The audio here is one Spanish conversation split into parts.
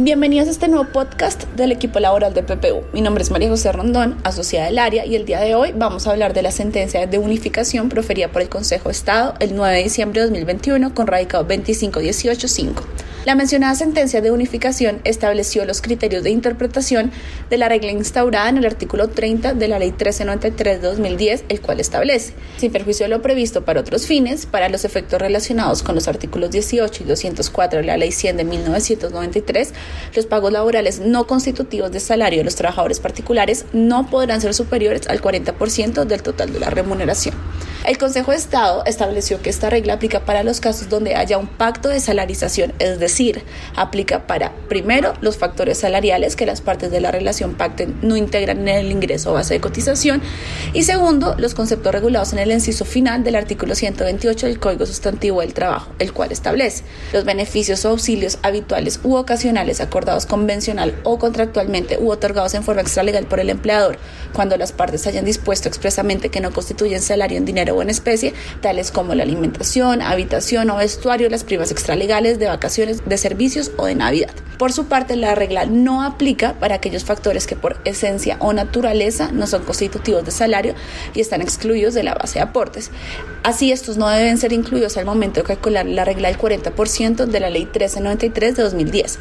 Bienvenidos a este nuevo podcast del equipo laboral de PPU. Mi nombre es María José Rondón, asociada del área, y el día de hoy vamos a hablar de la sentencia de unificación proferida por el Consejo de Estado el 9 de diciembre de 2021 con radicado 25185. La mencionada sentencia de unificación estableció los criterios de interpretación de la regla instaurada en el artículo 30 de la Ley 1393 de 2010, el cual establece, sin perjuicio de lo previsto para otros fines, para los efectos relacionados con los artículos 18 y 204 de la Ley 100 de 1993, los pagos laborales no constitutivos de salario de los trabajadores particulares no podrán ser superiores al 40% del total de la remuneración. El Consejo de Estado estableció que esta regla aplica para los casos donde haya un pacto de salarización, es decir, aplica para, primero, los factores salariales que las partes de la relación pacten no integran en el ingreso o base de cotización, y segundo, los conceptos regulados en el inciso final del artículo 128 del Código Sustantivo del Trabajo, el cual establece los beneficios o auxilios habituales u ocasionales acordados convencional o contractualmente u otorgados en forma extralegal por el empleador, cuando las partes hayan dispuesto expresamente que no constituyen salario en dinero en especie, tales como la alimentación, habitación o vestuario, las primas extralegales de vacaciones, de servicios o de Navidad. Por su parte, la regla no aplica para aquellos factores que por esencia o naturaleza no son constitutivos de salario y están excluidos de la base de aportes. Así, estos no deben ser incluidos al momento de calcular la regla del 40% de la Ley 1393 de 2010.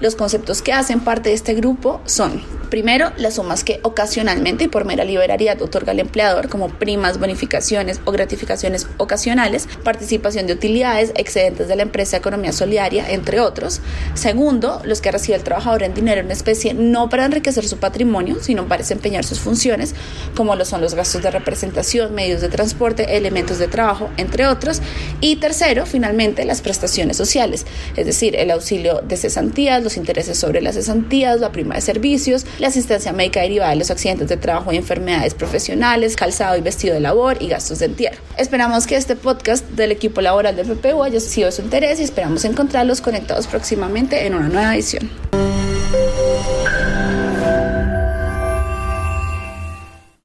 Los conceptos que hacen parte de este grupo son, primero, las sumas que ocasionalmente y por mera liberalidad otorga el empleador, como primas, bonificaciones o gratificaciones ocasionales, participación de utilidades, excedentes de la empresa, economía solidaria, entre otros. Segundo, los que recibe el trabajador en dinero en especie, no para enriquecer su patrimonio, sino para desempeñar sus funciones, como lo son los gastos de representación, medios de transporte, elementos de trabajo, entre otros. Y tercero, finalmente, las prestaciones sociales, es decir, el auxilio de cesantías, los intereses sobre las cesantías, la prima de servicios, la asistencia médica derivada de los accidentes de trabajo y enfermedades profesionales, calzado y vestido de labor y gastos de entierro. Esperamos que este podcast del equipo laboral de PPU haya sido de su interés y esperamos encontrarlos conectados próximamente en una nueva edición.